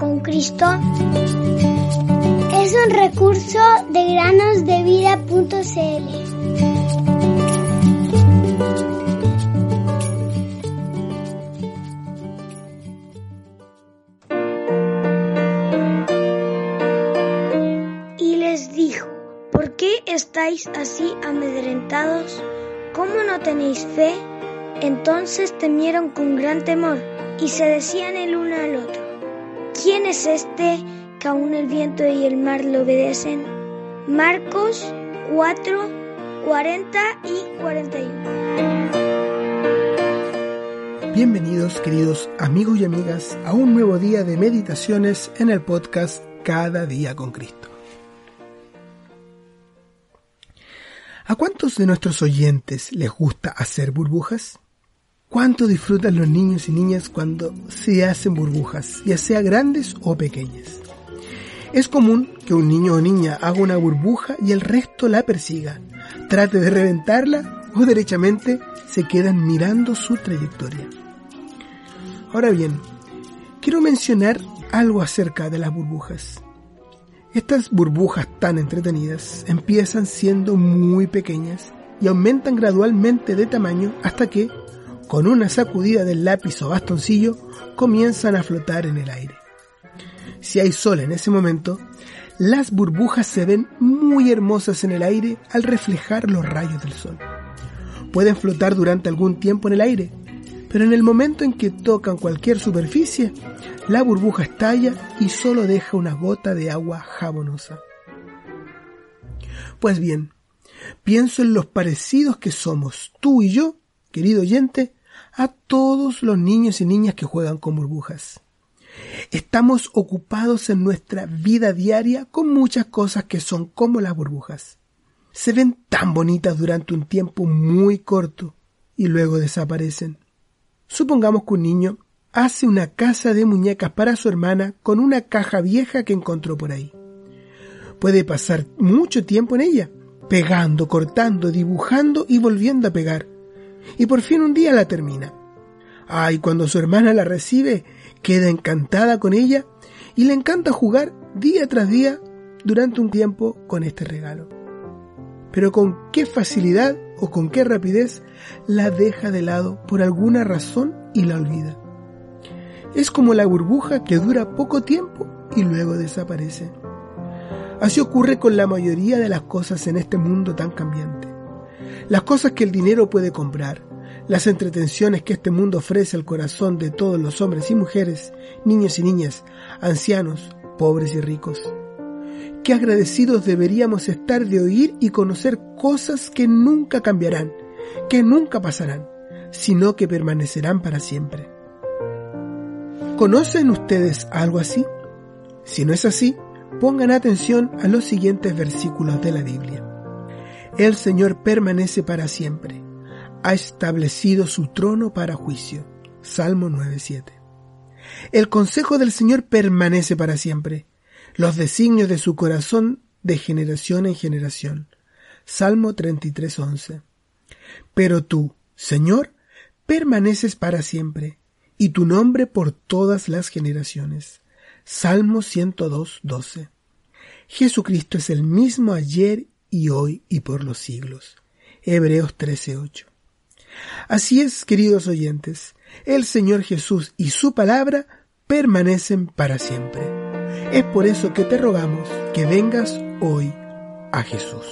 con Cristo es un recurso de granosdevida.cl. Y les dijo, ¿por qué estáis así amedrentados? ¿Cómo no tenéis fe? Entonces temieron con gran temor y se decían el uno al otro, ¿quién es este que aún el viento y el mar le obedecen? Marcos 4, 40 y 41. Bienvenidos queridos amigos y amigas a un nuevo día de meditaciones en el podcast Cada día con Cristo. ¿A cuántos de nuestros oyentes les gusta hacer burbujas? ¿Cuánto disfrutan los niños y niñas cuando se hacen burbujas, ya sea grandes o pequeñas? Es común que un niño o niña haga una burbuja y el resto la persiga, trate de reventarla o derechamente se quedan mirando su trayectoria. Ahora bien, quiero mencionar algo acerca de las burbujas. Estas burbujas tan entretenidas empiezan siendo muy pequeñas y aumentan gradualmente de tamaño hasta que, con una sacudida del lápiz o bastoncillo, comienzan a flotar en el aire. Si hay sol en ese momento, las burbujas se ven muy hermosas en el aire al reflejar los rayos del sol. Pueden flotar durante algún tiempo en el aire, pero en el momento en que tocan cualquier superficie, la burbuja estalla y solo deja una gota de agua jabonosa. Pues bien, pienso en los parecidos que somos tú y yo, querido oyente, a todos los niños y niñas que juegan con burbujas. Estamos ocupados en nuestra vida diaria con muchas cosas que son como las burbujas. Se ven tan bonitas durante un tiempo muy corto y luego desaparecen. Supongamos que un niño hace una casa de muñecas para su hermana con una caja vieja que encontró por ahí. Puede pasar mucho tiempo en ella, pegando, cortando, dibujando y volviendo a pegar. Y por fin un día la termina. Ay, cuando su hermana la recibe, queda encantada con ella y le encanta jugar día tras día durante un tiempo con este regalo. Pero con qué facilidad o con qué rapidez la deja de lado por alguna razón y la olvida. Es como la burbuja que dura poco tiempo y luego desaparece. Así ocurre con la mayoría de las cosas en este mundo tan cambiante. Las cosas que el dinero puede comprar, las entretenciones que este mundo ofrece al corazón de todos los hombres y mujeres, niños y niñas, ancianos, pobres y ricos. Qué agradecidos deberíamos estar de oír y conocer cosas que nunca cambiarán, que nunca pasarán, sino que permanecerán para siempre. ¿Conocen ustedes algo así? Si no es así, pongan atención a los siguientes versículos de la Biblia. El Señor permanece para siempre. Ha establecido su trono para juicio. Salmo 9.7. El consejo del Señor permanece para siempre. Los designios de su corazón de generación en generación. Salmo 33.11. Pero tú, Señor, permaneces para siempre, y tu nombre por todas las generaciones. Salmo 102.12. Jesucristo es el mismo ayer y hoy y por los siglos. Hebreos 13:8. Así es, queridos oyentes, el Señor Jesús y su palabra permanecen para siempre. Es por eso que te rogamos que vengas hoy a Jesús.